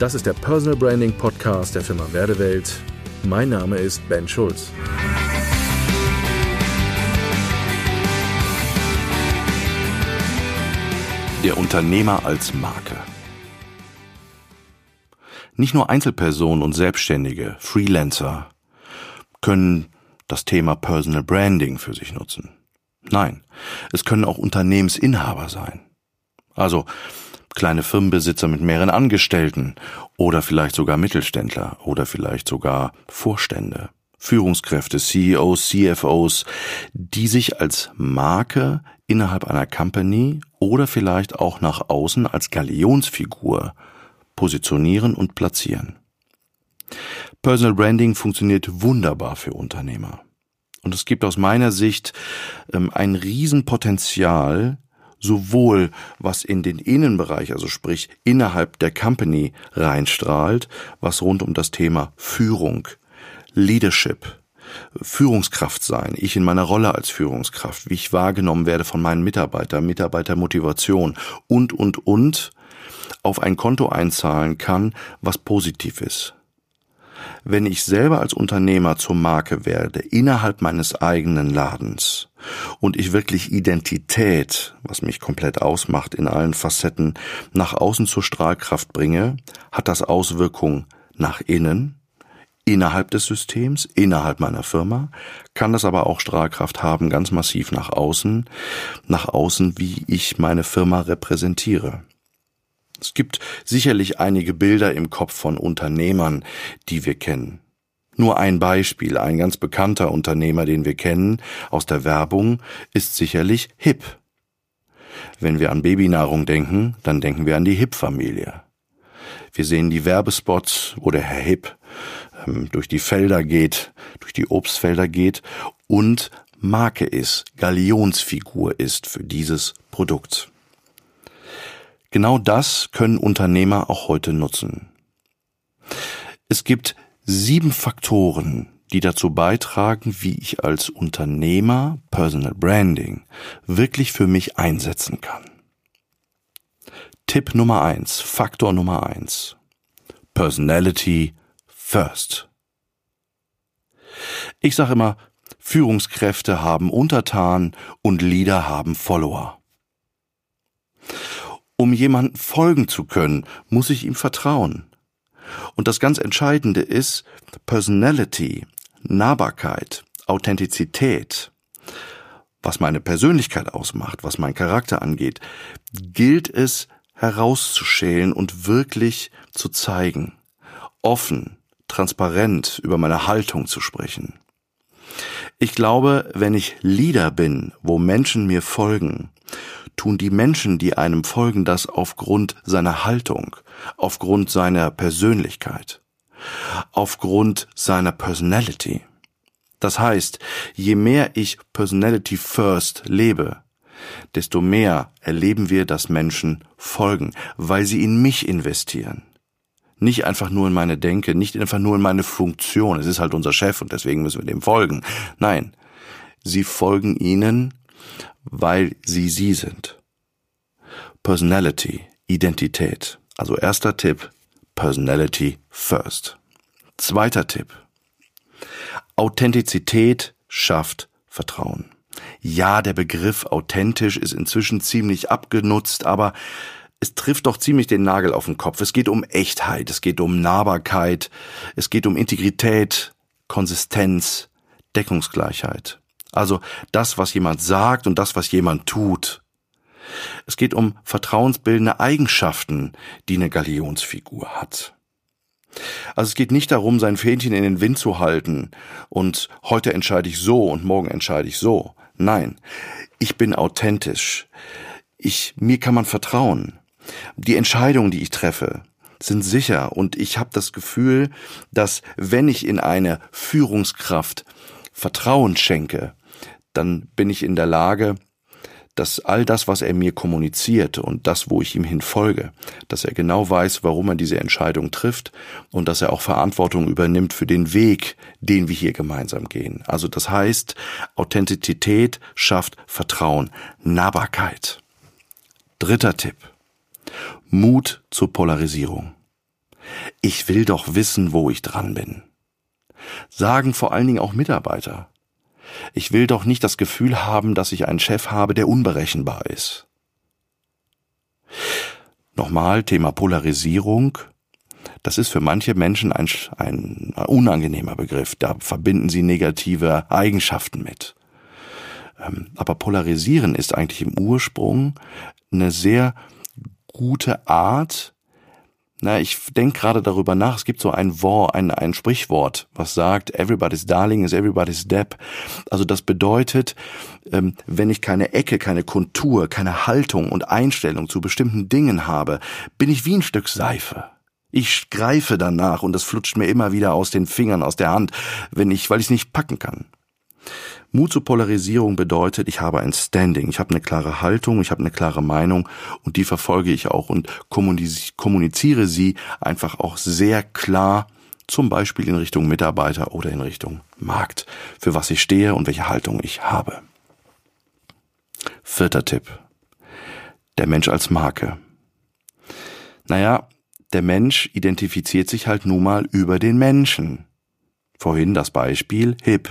Das ist der Personal Branding Podcast der Firma Werdewelt. Mein Name ist Ben Schulz. Der Unternehmer als Marke. Nicht nur Einzelpersonen und Selbstständige, Freelancer können das Thema Personal Branding für sich nutzen. Nein, es können auch Unternehmensinhaber sein. Also kleine Firmenbesitzer mit mehreren Angestellten oder vielleicht sogar Mittelständler oder vielleicht sogar Vorstände, Führungskräfte, CEOs, CFOs, die sich als Marke innerhalb einer Company oder vielleicht auch nach außen als Galionsfigur positionieren und platzieren. Personal Branding funktioniert wunderbar für Unternehmer. Und es gibt aus meiner Sicht ähm, ein Riesenpotenzial, sowohl was in den Innenbereich, also sprich innerhalb der Company reinstrahlt, was rund um das Thema Führung, Leadership, Führungskraft sein, ich in meiner Rolle als Führungskraft, wie ich wahrgenommen werde von meinen Mitarbeitern, Mitarbeitermotivation und, und, und auf ein Konto einzahlen kann, was positiv ist wenn ich selber als Unternehmer zur Marke werde, innerhalb meines eigenen Ladens, und ich wirklich Identität, was mich komplett ausmacht in allen Facetten, nach außen zur Strahlkraft bringe, hat das Auswirkungen nach innen, innerhalb des Systems, innerhalb meiner Firma, kann das aber auch Strahlkraft haben, ganz massiv nach außen, nach außen, wie ich meine Firma repräsentiere. Es gibt sicherlich einige Bilder im Kopf von Unternehmern, die wir kennen. Nur ein Beispiel, ein ganz bekannter Unternehmer, den wir kennen aus der Werbung, ist sicherlich Hip. Wenn wir an Babynahrung denken, dann denken wir an die Hip-Familie. Wir sehen die Werbespots, wo der Herr Hip ähm, durch die Felder geht, durch die Obstfelder geht und Marke ist, Galionsfigur ist für dieses Produkt. Genau das können Unternehmer auch heute nutzen. Es gibt sieben Faktoren, die dazu beitragen, wie ich als Unternehmer Personal Branding wirklich für mich einsetzen kann. Tipp Nummer eins, Faktor Nummer eins. Personality first. Ich sage immer, Führungskräfte haben Untertan und Leader haben Follower. Um jemanden folgen zu können, muss ich ihm vertrauen. Und das ganz Entscheidende ist Personality, Nahbarkeit, Authentizität. Was meine Persönlichkeit ausmacht, was mein Charakter angeht, gilt es herauszuschälen und wirklich zu zeigen. Offen, transparent über meine Haltung zu sprechen. Ich glaube, wenn ich Leader bin, wo Menschen mir folgen, tun die Menschen, die einem folgen, das aufgrund seiner Haltung, aufgrund seiner Persönlichkeit, aufgrund seiner Personality. Das heißt, je mehr ich Personality First lebe, desto mehr erleben wir, dass Menschen folgen, weil sie in mich investieren. Nicht einfach nur in meine Denke, nicht einfach nur in meine Funktion. Es ist halt unser Chef und deswegen müssen wir dem folgen. Nein, sie folgen ihnen, weil sie sie sind. Personality, Identität. Also erster Tipp, Personality first. Zweiter Tipp. Authentizität schafft Vertrauen. Ja, der Begriff authentisch ist inzwischen ziemlich abgenutzt, aber es trifft doch ziemlich den Nagel auf den Kopf. Es geht um Echtheit, es geht um Nahbarkeit, es geht um Integrität, Konsistenz, Deckungsgleichheit. Also das, was jemand sagt und das, was jemand tut. Es geht um vertrauensbildende Eigenschaften, die eine Galionsfigur hat. Also es geht nicht darum, sein Fähnchen in den Wind zu halten und heute entscheide ich so und morgen entscheide ich so. Nein, ich bin authentisch. Ich, mir kann man vertrauen. Die Entscheidungen, die ich treffe, sind sicher und ich habe das Gefühl, dass wenn ich in eine Führungskraft Vertrauen schenke, dann bin ich in der Lage, dass all das, was er mir kommuniziert und das, wo ich ihm hin folge, dass er genau weiß, warum er diese Entscheidung trifft und dass er auch Verantwortung übernimmt für den Weg, den wir hier gemeinsam gehen. Also das heißt, Authentizität schafft Vertrauen, Nahbarkeit. Dritter Tipp. Mut zur Polarisierung. Ich will doch wissen, wo ich dran bin. Sagen vor allen Dingen auch Mitarbeiter. Ich will doch nicht das Gefühl haben, dass ich einen Chef habe, der unberechenbar ist. Nochmal Thema Polarisierung. Das ist für manche Menschen ein, ein unangenehmer Begriff. Da verbinden sie negative Eigenschaften mit. Ähm, aber polarisieren ist eigentlich im Ursprung eine sehr gute Art, na, ich denke gerade darüber nach. Es gibt so ein Wort, ein, ein Sprichwort, was sagt, everybody's darling is everybody's depp. Also das bedeutet, ähm, wenn ich keine Ecke, keine Kontur, keine Haltung und Einstellung zu bestimmten Dingen habe, bin ich wie ein Stück Seife. Ich greife danach und es flutscht mir immer wieder aus den Fingern, aus der Hand, wenn ich, weil ich es nicht packen kann. Mut zur Polarisierung bedeutet, ich habe ein Standing, ich habe eine klare Haltung, ich habe eine klare Meinung und die verfolge ich auch und kommuniziere sie einfach auch sehr klar, zum Beispiel in Richtung Mitarbeiter oder in Richtung Markt, für was ich stehe und welche Haltung ich habe. Vierter Tipp. Der Mensch als Marke. Naja, der Mensch identifiziert sich halt nun mal über den Menschen. Vorhin das Beispiel Hip.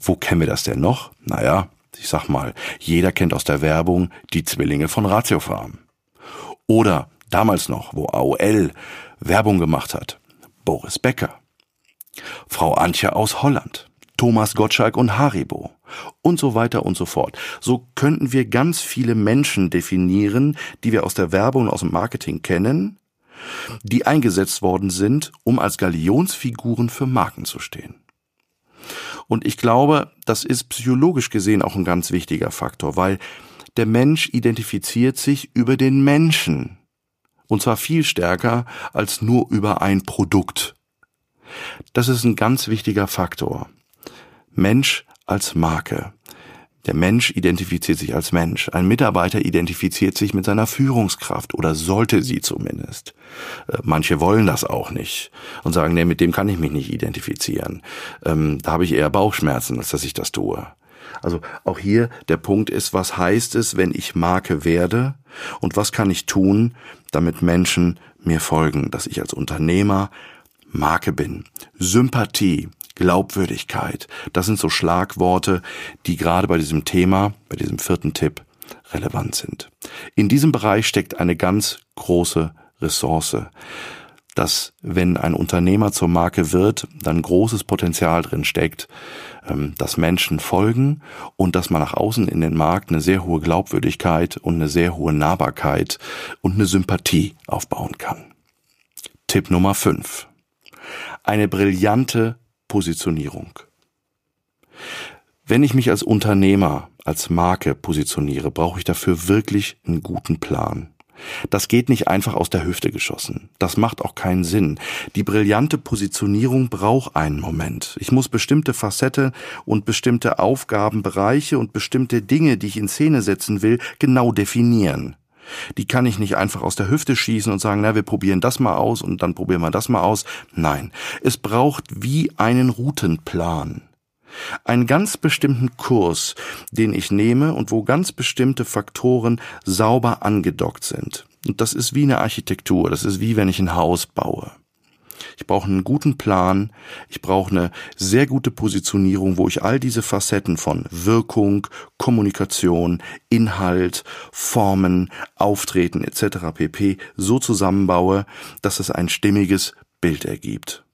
Wo kennen wir das denn noch? Naja, ich sag mal, jeder kennt aus der Werbung die Zwillinge von Ratiofarm. Oder damals noch, wo AOL Werbung gemacht hat, Boris Becker. Frau Antje aus Holland, Thomas Gottschalk und Haribo und so weiter und so fort. So könnten wir ganz viele Menschen definieren, die wir aus der Werbung und aus dem Marketing kennen, die eingesetzt worden sind, um als Galionsfiguren für Marken zu stehen. Und ich glaube, das ist psychologisch gesehen auch ein ganz wichtiger Faktor, weil der Mensch identifiziert sich über den Menschen. Und zwar viel stärker als nur über ein Produkt. Das ist ein ganz wichtiger Faktor. Mensch als Marke. Der Mensch identifiziert sich als Mensch. Ein Mitarbeiter identifiziert sich mit seiner Führungskraft oder sollte sie zumindest. Äh, manche wollen das auch nicht und sagen, nee, mit dem kann ich mich nicht identifizieren. Ähm, da habe ich eher Bauchschmerzen, als dass ich das tue. Also auch hier der Punkt ist, was heißt es, wenn ich Marke werde und was kann ich tun, damit Menschen mir folgen, dass ich als Unternehmer Marke bin. Sympathie, Glaubwürdigkeit. Das sind so Schlagworte, die gerade bei diesem Thema, bei diesem vierten Tipp relevant sind. In diesem Bereich steckt eine ganz große Ressource, dass wenn ein Unternehmer zur Marke wird, dann großes Potenzial drin steckt, ähm, dass Menschen folgen und dass man nach außen in den Markt eine sehr hohe Glaubwürdigkeit und eine sehr hohe Nahbarkeit und eine Sympathie aufbauen kann. Tipp Nummer 5. Eine brillante Positionierung. Wenn ich mich als Unternehmer, als Marke positioniere, brauche ich dafür wirklich einen guten Plan. Das geht nicht einfach aus der Hüfte geschossen. Das macht auch keinen Sinn. Die brillante Positionierung braucht einen Moment. Ich muss bestimmte Facette und bestimmte Aufgabenbereiche und bestimmte Dinge, die ich in Szene setzen will, genau definieren. Die kann ich nicht einfach aus der Hüfte schießen und sagen, na, wir probieren das mal aus und dann probieren wir das mal aus. Nein, es braucht wie einen Routenplan. Einen ganz bestimmten Kurs, den ich nehme und wo ganz bestimmte Faktoren sauber angedockt sind. Und das ist wie eine Architektur, das ist wie wenn ich ein Haus baue. Ich brauche einen guten Plan, ich brauche eine sehr gute Positionierung, wo ich all diese Facetten von Wirkung, Kommunikation, Inhalt, Formen, Auftreten etc. pp. so zusammenbaue, dass es ein stimmiges Bild ergibt.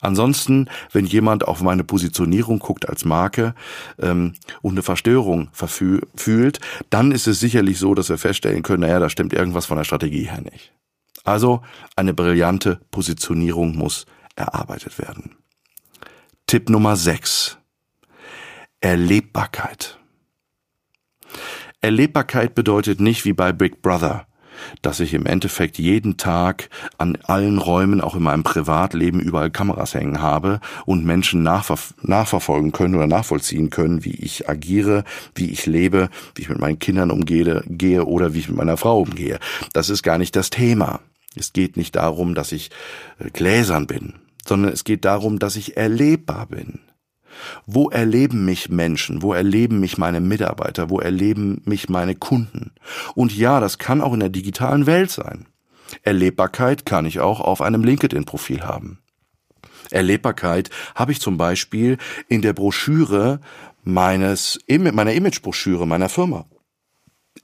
Ansonsten, wenn jemand auf meine Positionierung guckt als Marke ähm, und eine Verstörung fühlt, dann ist es sicherlich so, dass wir feststellen können, naja, da stimmt irgendwas von der Strategie her nicht. Also eine brillante Positionierung muss erarbeitet werden. Tipp Nummer 6. Erlebbarkeit. Erlebbarkeit bedeutet nicht wie bei Big Brother, dass ich im Endeffekt jeden Tag an allen Räumen, auch in meinem Privatleben, überall Kameras hängen habe und Menschen nachver nachverfolgen können oder nachvollziehen können, wie ich agiere, wie ich lebe, wie ich mit meinen Kindern umgehe gehe oder wie ich mit meiner Frau umgehe. Das ist gar nicht das Thema. Es geht nicht darum, dass ich äh, gläsern bin, sondern es geht darum, dass ich erlebbar bin. Wo erleben mich Menschen? Wo erleben mich meine Mitarbeiter? Wo erleben mich meine Kunden? Und ja, das kann auch in der digitalen Welt sein. Erlebbarkeit kann ich auch auf einem LinkedIn-Profil haben. Erlebbarkeit habe ich zum Beispiel in der Broschüre meines, meiner Imagebroschüre meiner Firma.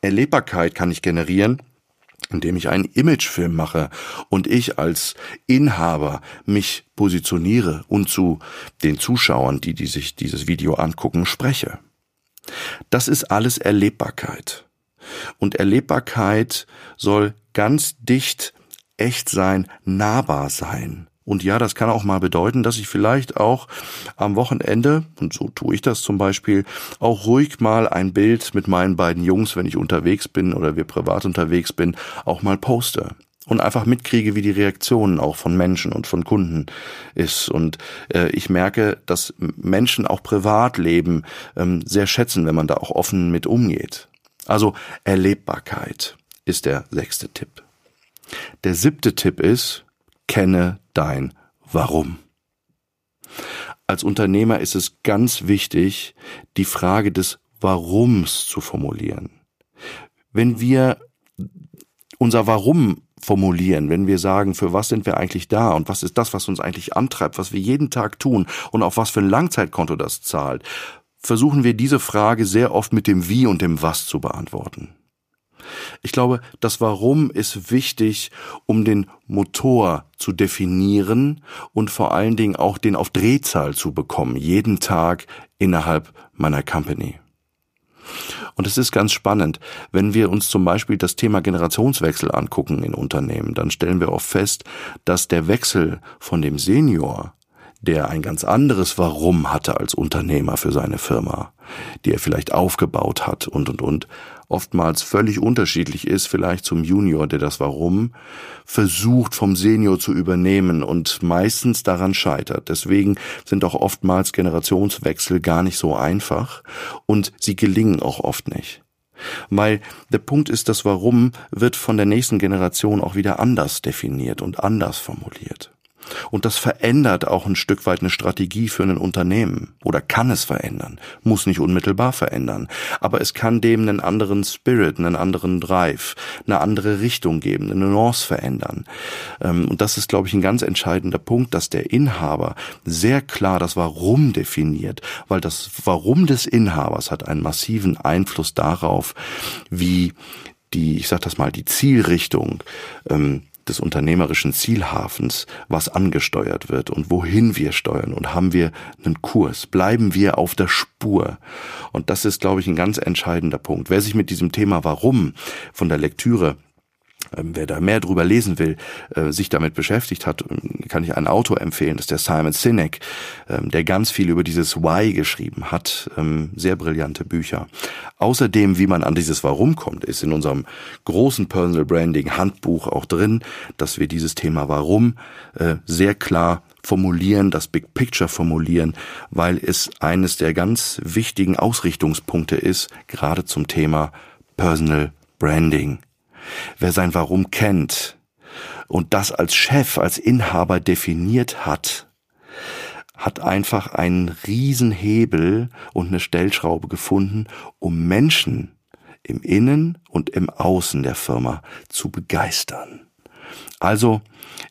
Erlebbarkeit kann ich generieren, indem ich einen Imagefilm mache und ich als Inhaber mich positioniere und zu den Zuschauern, die, die sich dieses Video angucken, spreche. Das ist alles Erlebbarkeit. Und Erlebbarkeit soll ganz dicht echt sein, nahbar sein. Und ja, das kann auch mal bedeuten, dass ich vielleicht auch am Wochenende, und so tue ich das zum Beispiel, auch ruhig mal ein Bild mit meinen beiden Jungs, wenn ich unterwegs bin oder wir privat unterwegs bin, auch mal poste. Und einfach mitkriege, wie die Reaktionen auch von Menschen und von Kunden ist. Und äh, ich merke, dass Menschen auch Privatleben ähm, sehr schätzen, wenn man da auch offen mit umgeht. Also Erlebbarkeit ist der sechste Tipp. Der siebte Tipp ist, kenne dein Warum. Als Unternehmer ist es ganz wichtig, die Frage des Warums zu formulieren. Wenn wir unser Warum formulieren, wenn wir sagen, für was sind wir eigentlich da und was ist das, was uns eigentlich antreibt, was wir jeden Tag tun und auf was für ein Langzeitkonto das zahlt, versuchen wir diese Frage sehr oft mit dem Wie und dem Was zu beantworten. Ich glaube, das Warum ist wichtig, um den Motor zu definieren und vor allen Dingen auch den auf Drehzahl zu bekommen, jeden Tag innerhalb meiner Company. Und es ist ganz spannend, wenn wir uns zum Beispiel das Thema Generationswechsel angucken in Unternehmen, dann stellen wir oft fest, dass der Wechsel von dem Senior der ein ganz anderes Warum hatte als Unternehmer für seine Firma, die er vielleicht aufgebaut hat und und und, oftmals völlig unterschiedlich ist, vielleicht zum Junior, der das Warum versucht vom Senior zu übernehmen und meistens daran scheitert. Deswegen sind auch oftmals Generationswechsel gar nicht so einfach und sie gelingen auch oft nicht. Weil der Punkt ist, das Warum wird von der nächsten Generation auch wieder anders definiert und anders formuliert. Und das verändert auch ein Stück weit eine Strategie für ein Unternehmen. Oder kann es verändern. Muss nicht unmittelbar verändern. Aber es kann dem einen anderen Spirit, einen anderen Drive, eine andere Richtung geben, eine Nuance verändern. Ähm, und das ist, glaube ich, ein ganz entscheidender Punkt, dass der Inhaber sehr klar das Warum definiert. Weil das Warum des Inhabers hat einen massiven Einfluss darauf, wie die, ich sag das mal, die Zielrichtung ähm, des unternehmerischen Zielhafens, was angesteuert wird und wohin wir steuern und haben wir einen Kurs, bleiben wir auf der Spur. Und das ist, glaube ich, ein ganz entscheidender Punkt. Wer sich mit diesem Thema Warum von der Lektüre wer da mehr drüber lesen will, äh, sich damit beschäftigt hat, ähm, kann ich einen Autor empfehlen, das ist der Simon Sinek, ähm, der ganz viel über dieses Why geschrieben hat, sehr brillante Bücher. Außerdem, wie man an dieses Warum kommt, ist in unserem großen Personal Branding Handbuch auch drin, dass wir dieses Thema Warum äh, sehr klar formulieren, das Big Picture formulieren, weil es eines der ganz wichtigen Ausrichtungspunkte ist, gerade zum Thema Personal Branding. Wer sein Warum kennt und das als Chef, als Inhaber definiert hat, hat einfach einen Riesenhebel und eine Stellschraube gefunden, um Menschen im Innen und im Außen der Firma zu begeistern. Also,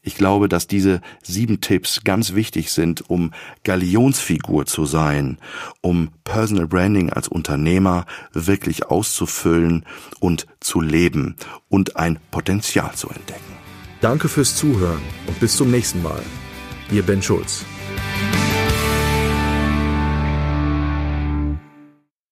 ich glaube, dass diese sieben Tipps ganz wichtig sind, um Galionsfigur zu sein, um Personal Branding als Unternehmer wirklich auszufüllen und zu leben und ein Potenzial zu entdecken. Danke fürs Zuhören und bis zum nächsten Mal. Ihr Ben Schulz.